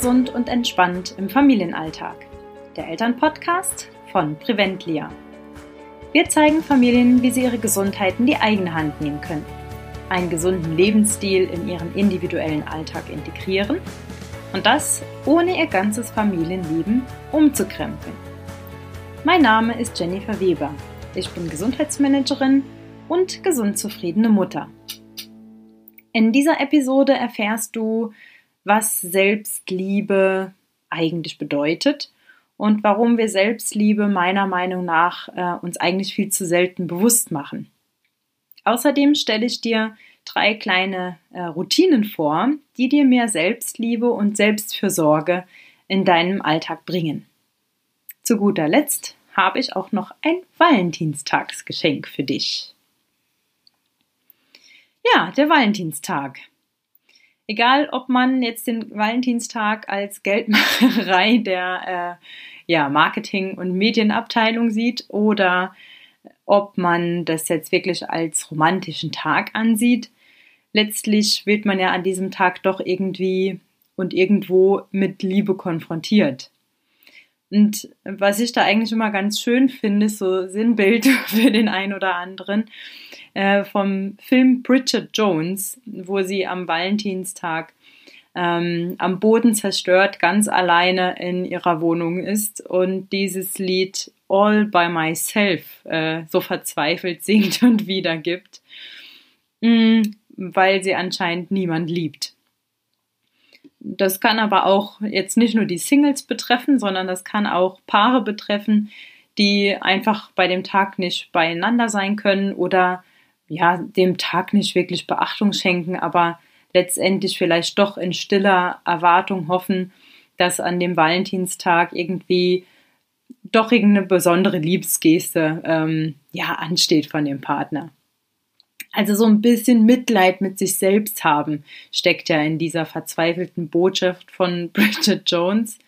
Gesund und entspannt im Familienalltag. Der Elternpodcast von Preventlia. Wir zeigen Familien, wie sie ihre Gesundheit in die eigene Hand nehmen können, einen gesunden Lebensstil in ihren individuellen Alltag integrieren und das ohne ihr ganzes Familienleben umzukrempeln. Mein Name ist Jennifer Weber. Ich bin Gesundheitsmanagerin und gesund zufriedene Mutter. In dieser Episode erfährst du, was Selbstliebe eigentlich bedeutet und warum wir Selbstliebe meiner Meinung nach äh, uns eigentlich viel zu selten bewusst machen. Außerdem stelle ich dir drei kleine äh, Routinen vor, die dir mehr Selbstliebe und Selbstfürsorge in deinem Alltag bringen. Zu guter Letzt habe ich auch noch ein Valentinstagsgeschenk für dich. Ja, der Valentinstag. Egal, ob man jetzt den Valentinstag als Geldmacherei der äh, ja, Marketing- und Medienabteilung sieht oder ob man das jetzt wirklich als romantischen Tag ansieht. Letztlich wird man ja an diesem Tag doch irgendwie und irgendwo mit Liebe konfrontiert. Und was ich da eigentlich immer ganz schön finde, so Sinnbild für den einen oder anderen, äh, vom Film Bridget Jones, wo sie am Valentinstag ähm, am Boden zerstört, ganz alleine in ihrer Wohnung ist und dieses Lied All by Myself äh, so verzweifelt singt und wiedergibt, mh, mm, weil sie anscheinend niemand liebt. Das kann aber auch jetzt nicht nur die Singles betreffen, sondern das kann auch Paare betreffen, die einfach bei dem Tag nicht beieinander sein können oder ja, dem Tag nicht wirklich Beachtung schenken, aber letztendlich vielleicht doch in stiller Erwartung hoffen, dass an dem Valentinstag irgendwie doch irgendeine besondere Liebesgeste ähm, ja ansteht von dem Partner. Also so ein bisschen Mitleid mit sich selbst haben steckt ja in dieser verzweifelten Botschaft von Bridget Jones.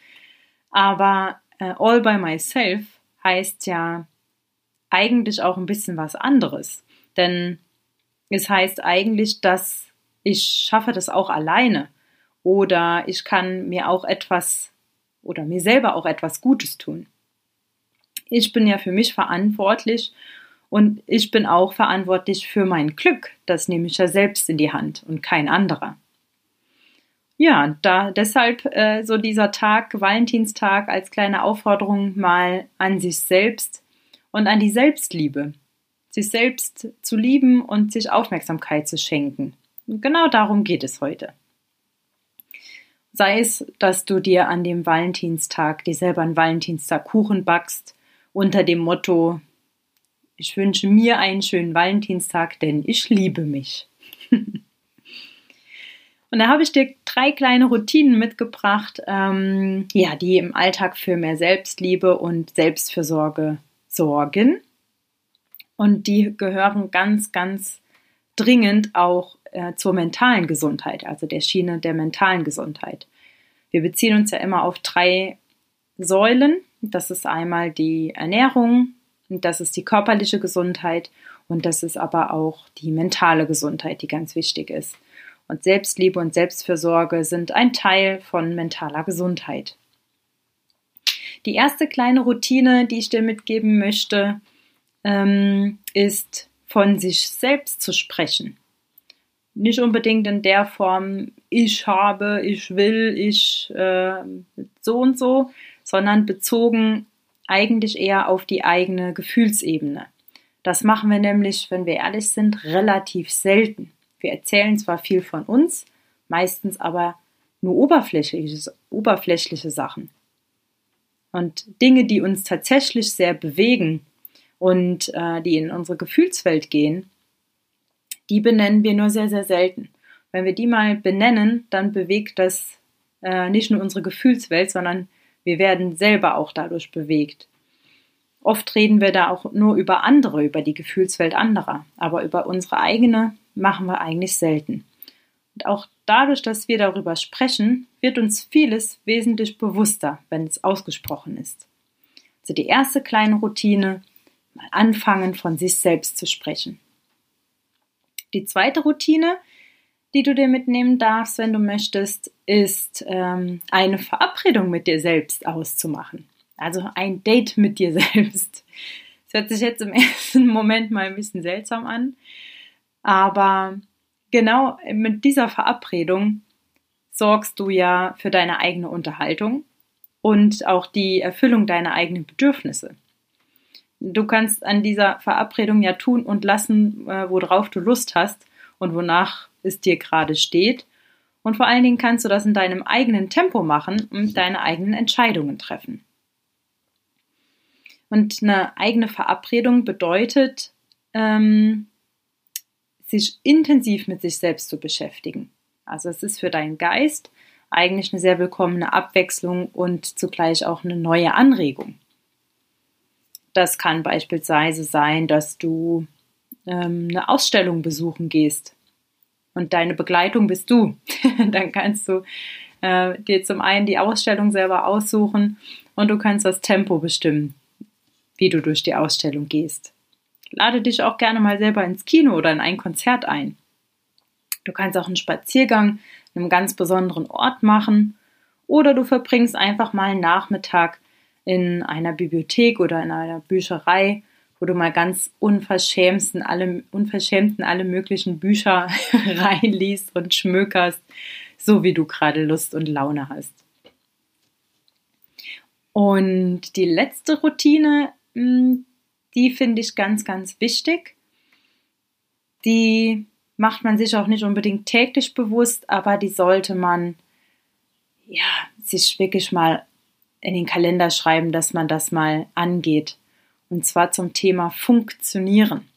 Aber äh, All by Myself heißt ja eigentlich auch ein bisschen was anderes. Denn es heißt eigentlich, dass ich schaffe das auch alleine oder ich kann mir auch etwas oder mir selber auch etwas Gutes tun. Ich bin ja für mich verantwortlich und ich bin auch verantwortlich für mein Glück. Das nehme ich ja selbst in die Hand und kein anderer. Ja, da deshalb äh, so dieser Tag, Valentinstag, als kleine Aufforderung mal an sich selbst und an die Selbstliebe. Sich selbst zu lieben und sich Aufmerksamkeit zu schenken. Und genau darum geht es heute. Sei es, dass du dir an dem Valentinstag dir selber einen Valentinstag Kuchen backst unter dem Motto ich wünsche mir einen schönen Valentinstag, denn ich liebe mich. Und da habe ich dir drei kleine Routinen mitgebracht, ähm, ja, die im Alltag für mehr Selbstliebe und Selbstfürsorge sorgen. Und die gehören ganz, ganz dringend auch äh, zur mentalen Gesundheit, also der Schiene der mentalen Gesundheit. Wir beziehen uns ja immer auf drei Säulen. Das ist einmal die Ernährung, und das ist die körperliche Gesundheit und das ist aber auch die mentale Gesundheit, die ganz wichtig ist. Und Selbstliebe und Selbstfürsorge sind ein Teil von mentaler Gesundheit. Die erste kleine Routine, die ich dir mitgeben möchte, ähm, ist von sich selbst zu sprechen. Nicht unbedingt in der Form, ich habe, ich will, ich äh, so und so, sondern bezogen eigentlich eher auf die eigene Gefühlsebene. Das machen wir nämlich, wenn wir ehrlich sind, relativ selten. Wir erzählen zwar viel von uns, meistens aber nur oberflächliche, oberflächliche Sachen. Und Dinge, die uns tatsächlich sehr bewegen und äh, die in unsere Gefühlswelt gehen, die benennen wir nur sehr, sehr selten. Wenn wir die mal benennen, dann bewegt das äh, nicht nur unsere Gefühlswelt, sondern wir werden selber auch dadurch bewegt. Oft reden wir da auch nur über andere, über die Gefühlswelt anderer, aber über unsere eigene machen wir eigentlich selten. Und auch dadurch, dass wir darüber sprechen, wird uns vieles wesentlich bewusster, wenn es ausgesprochen ist. Also die erste kleine Routine, mal anfangen von sich selbst zu sprechen. Die zweite Routine die du dir mitnehmen darfst, wenn du möchtest, ist ähm, eine Verabredung mit dir selbst auszumachen. Also ein Date mit dir selbst. Das hört sich jetzt im ersten Moment mal ein bisschen seltsam an, aber genau mit dieser Verabredung sorgst du ja für deine eigene Unterhaltung und auch die Erfüllung deiner eigenen Bedürfnisse. Du kannst an dieser Verabredung ja tun und lassen, äh, worauf du Lust hast und wonach es dir gerade steht. Und vor allen Dingen kannst du das in deinem eigenen Tempo machen und deine eigenen Entscheidungen treffen. Und eine eigene Verabredung bedeutet, ähm, sich intensiv mit sich selbst zu beschäftigen. Also es ist für deinen Geist eigentlich eine sehr willkommene Abwechslung und zugleich auch eine neue Anregung. Das kann beispielsweise sein, dass du ähm, eine Ausstellung besuchen gehst und deine Begleitung bist du. Dann kannst du äh, dir zum einen die Ausstellung selber aussuchen und du kannst das Tempo bestimmen, wie du durch die Ausstellung gehst. Lade dich auch gerne mal selber ins Kino oder in ein Konzert ein. Du kannst auch einen Spaziergang in einem ganz besonderen Ort machen oder du verbringst einfach mal einen Nachmittag in einer Bibliothek oder in einer Bücherei, wo du mal ganz unverschämten alle, unverschämten alle möglichen Bücher reinliest und schmökerst, so wie du gerade Lust und Laune hast. Und die letzte Routine, hm, die finde ich ganz, ganz wichtig. Die macht man sich auch nicht unbedingt täglich bewusst, aber die sollte man ja sich wirklich mal in den Kalender schreiben, dass man das mal angeht. Und zwar zum Thema Funktionieren.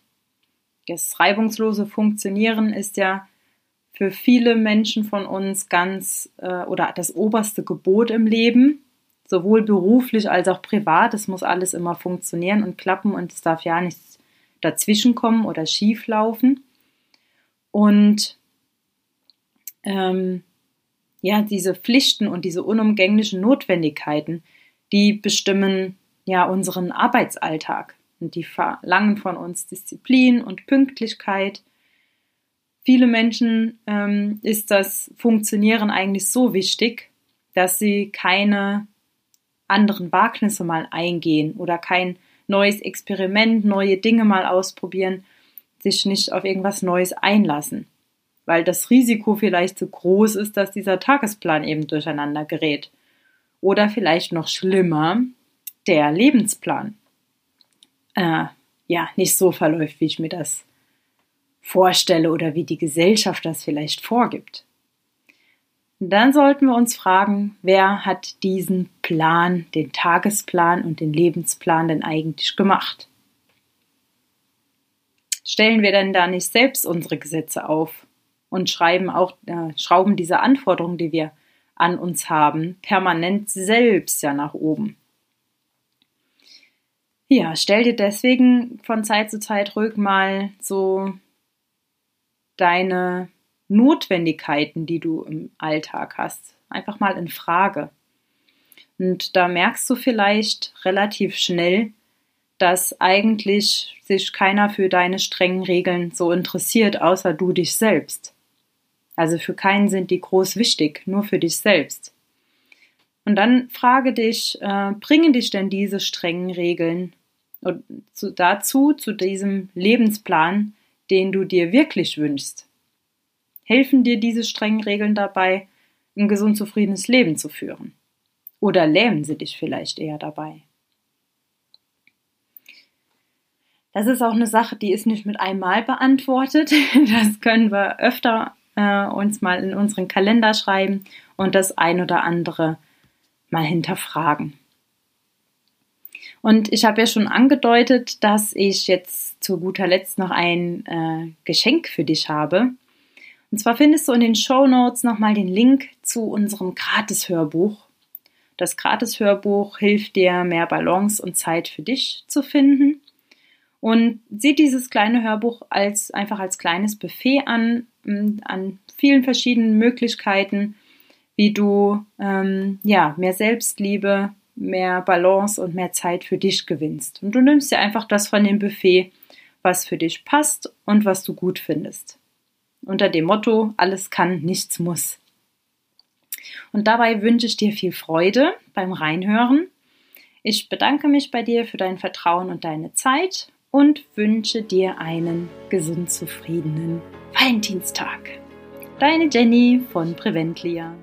Das reibungslose Funktionieren ist ja für viele Menschen von uns ganz äh, oder das oberste Gebot im Leben, sowohl beruflich als auch privat. Es muss alles immer funktionieren und klappen und es darf ja nichts dazwischenkommen oder schief laufen. Und ähm, ja, diese Pflichten und diese unumgänglichen Notwendigkeiten, die bestimmen ja unseren Arbeitsalltag. Und die verlangen von uns Disziplin und Pünktlichkeit. Viele Menschen ähm, ist das Funktionieren eigentlich so wichtig, dass sie keine anderen Wagnisse mal eingehen oder kein neues Experiment, neue Dinge mal ausprobieren, sich nicht auf irgendwas Neues einlassen, weil das Risiko vielleicht so groß ist, dass dieser Tagesplan eben durcheinander gerät. Oder vielleicht noch schlimmer, der Lebensplan äh, ja nicht so verläuft, wie ich mir das vorstelle oder wie die Gesellschaft das vielleicht vorgibt. Dann sollten wir uns fragen, wer hat diesen Plan, den Tagesplan und den Lebensplan denn eigentlich gemacht? stellen wir denn da nicht selbst unsere Gesetze auf und schreiben auch, äh, schrauben diese Anforderungen, die wir an uns haben, permanent selbst ja nach oben? Ja, stell dir deswegen von Zeit zu Zeit ruhig mal so deine Notwendigkeiten, die du im Alltag hast, einfach mal in Frage. Und da merkst du vielleicht relativ schnell, dass eigentlich sich keiner für deine strengen Regeln so interessiert, außer du dich selbst. Also für keinen sind die groß wichtig, nur für dich selbst. Und dann frage dich, äh, bringen dich denn diese strengen Regeln zu, dazu, zu diesem Lebensplan, den du dir wirklich wünschst? Helfen dir diese strengen Regeln dabei, ein gesund zufriedenes Leben zu führen? Oder lähmen sie dich vielleicht eher dabei? Das ist auch eine Sache, die ist nicht mit einmal beantwortet. Das können wir öfter äh, uns mal in unseren Kalender schreiben und das ein oder andere mal hinterfragen. Und ich habe ja schon angedeutet, dass ich jetzt zu guter Letzt noch ein äh, Geschenk für dich habe. Und zwar findest du in den Show Notes nochmal den Link zu unserem Gratis-Hörbuch. Das Gratis-Hörbuch hilft dir, mehr Balance und Zeit für dich zu finden und sieht dieses kleine Hörbuch als einfach als kleines Buffet an, an vielen verschiedenen Möglichkeiten, wie du ähm, ja mehr Selbstliebe, mehr Balance und mehr Zeit für dich gewinnst. Und du nimmst dir einfach das von dem Buffet, was für dich passt und was du gut findest. unter dem Motto, alles kann, nichts muss. Und dabei wünsche ich dir viel Freude beim Reinhören. Ich bedanke mich bei dir für dein Vertrauen und deine Zeit und wünsche dir einen gesund zufriedenen Valentinstag. Deine Jenny von Preventlia.